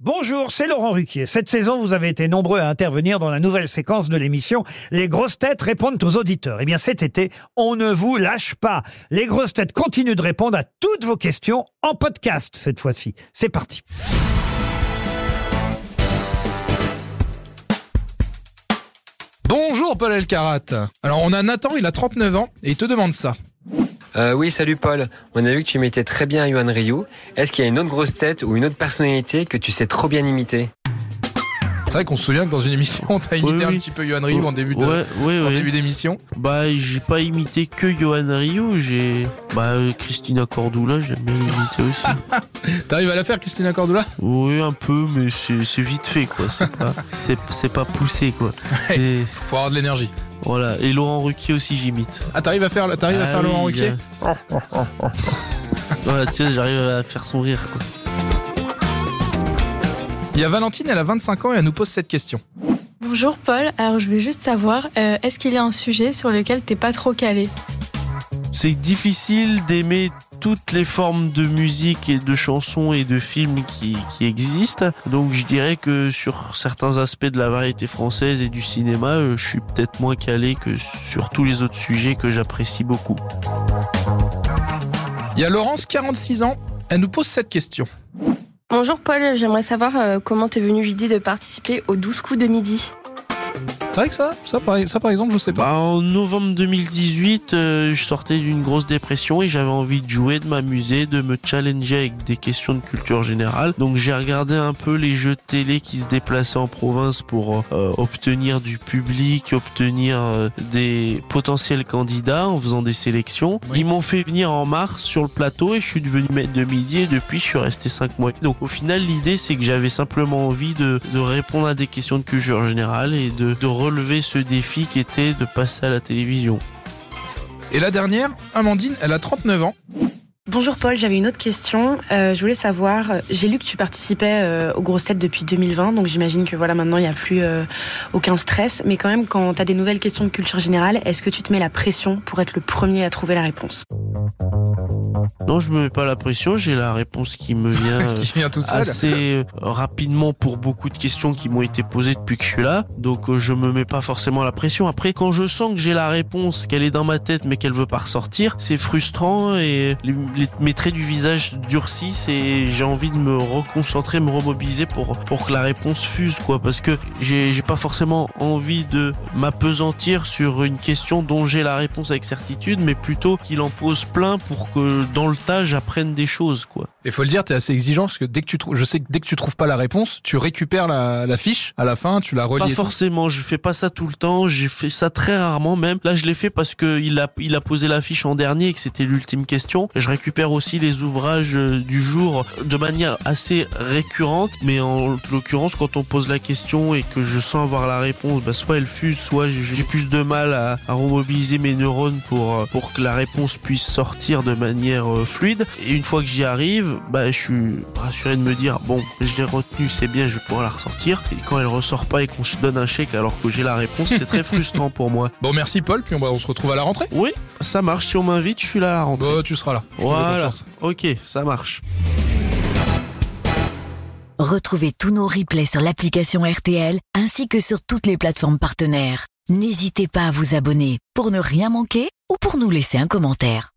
Bonjour, c'est Laurent Ruquier. Cette saison, vous avez été nombreux à intervenir dans la nouvelle séquence de l'émission Les grosses têtes répondent aux auditeurs. Eh bien, cet été, on ne vous lâche pas. Les grosses têtes continuent de répondre à toutes vos questions en podcast cette fois-ci. C'est parti. Bonjour Paul Elkarat. Alors on a Nathan, il a 39 ans et il te demande ça. Euh, oui, salut Paul. On a vu que tu imitais très bien Yohan Ryu. Est-ce qu'il y a une autre grosse tête ou une autre personnalité que tu sais trop bien imiter? C'est vrai qu'on se souvient que dans une émission, t'as imité Oui, un oui. petit peu Yohan Ryu en début de- Ouais, ouais, en ouais. début d'émission. Bah, j'ai pas imité que Johan Ryu, j'ai. Bah, Christina Cordula, j'aime bien l'imiter aussi. T'arrives à la faire, Christina Cordula? Oui, un peu, mais c'est vite fait, quoi. C'est pas, c'est, c'est pas poussé, quoi. Ouais. Et, Faut avoir de l'énergie. Voilà. Et Laurent Ruquier aussi, j'imite. Ah, t'arrives à faire, t'arrives à Ah faire Laurent oui, Ruquier euh, Voilà, tu sais, j'arrive à faire son rire, quoi. Il y a Valentine, elle a 25 ans et elle nous pose cette question. Bonjour Paul, alors je voulais juste savoir, euh, est-ce qu'il y a un sujet sur lequel t'es pas trop calé? C'est difficile d'aimer toutes les formes de musique et de chansons et de films qui, qui existent. Donc je dirais que sur certains aspects de la variété française et du cinéma, euh, je suis peut-être moins calé que sur tous les autres sujets que j'apprécie beaucoup. Il y a Laurence, 46 ans, elle nous pose cette question. Bonjour Paul, j'aimerais savoir euh, comment t'es venu l'idée de participer aux 12 coups de midi? C'est vrai que ça, ça par, ça par exemple, je sais pas. Bah, en novembre 2018, euh, je sortais d'une grosse dépression et j'avais envie de jouer, de m'amuser, de me challenger avec des questions de culture générale. Donc j'ai regardé un peu les jeux de télé qui se déplaçaient en province pour euh, obtenir du public, obtenir euh, des potentiels candidats en faisant des sélections. Oui. Ils m'ont fait venir en mars sur le plateau et je suis devenu maître de midi et depuis je suis resté 5 mois. Donc au final l'idée c'est que j'avais simplement envie de, de répondre à des questions de culture générale et de, de relever ce défi qui était de passer à la télévision. Et la dernière, Amandine, elle a 39 ans. Bonjour Paul, j'avais une autre question. Euh, je voulais savoir, j'ai lu que tu participais euh, aux grosses têtes depuis 2020, donc j'imagine que voilà maintenant il n'y a plus euh, aucun stress. Mais quand même, quand tu as des nouvelles questions de culture générale, est-ce que tu te mets la pression pour être le premier à trouver la réponse? Non, je me mets pas la pression, j'ai la réponse qui me vient euh, qui vient assez euh, rapidement pour beaucoup de questions qui m'ont été posées depuis que je suis là. Donc euh, je me mets pas forcément la pression. Après, quand je sens que j'ai la réponse, qu'elle est dans ma tête mais qu'elle veut pas ressortir, c'est frustrant et les, les- mes traits du visage durcissent et j'ai envie de me reconcentrer, me remobiliser pour pour que la réponse fuse quoi. Parce que j'ai j'ai pas forcément envie de m'apesantir sur une question dont j'ai la réponse avec certitude, mais plutôt qu'il en pose plein pour que dans le des choses quoi. Et faut le dire, t'es assez exigeant parce que dès que tu trouves, je sais que dès que tu trouves pas la réponse, tu récupères la, la fiche à la fin, tu la relis. Pas forcément, je fais pas ça tout le temps, j'ai fait ça très rarement même. Là, je l'ai fait parce que il a, il a posé l'affiche en dernier et que c'était l'ultime question. Je récupère aussi les ouvrages euh, du jour de manière assez récurrente, mais en l'occurrence, quand on pose la question et que je sens avoir la réponse, bah, soit elle fuse, soit j'ai plus de mal à, à remobiliser mes neurones pour, euh, pour que la réponse puisse sortir de manière euh, fluide. Et une fois que j'y arrive, bah, je suis rassuré de me dire, bon, je l'ai retenue, c'est bien, je vais pouvoir la ressortir. Et quand elle ressort pas et qu'on se donne un chèque alors que j'ai la réponse, c'est très frustrant pour moi. Bon, merci Paul, puis on, va- on se retrouve à la rentrée. Oui, ça marche. Si on m'invite, je suis là à la rentrée. Bon, tu seras là. Je Voilà. Ok, ça marche. Retrouvez tous nos replays sur l'application RTL ainsi que sur toutes les plateformes partenaires. N'hésitez pas à vous abonner pour ne rien manquer ou pour nous laisser un commentaire.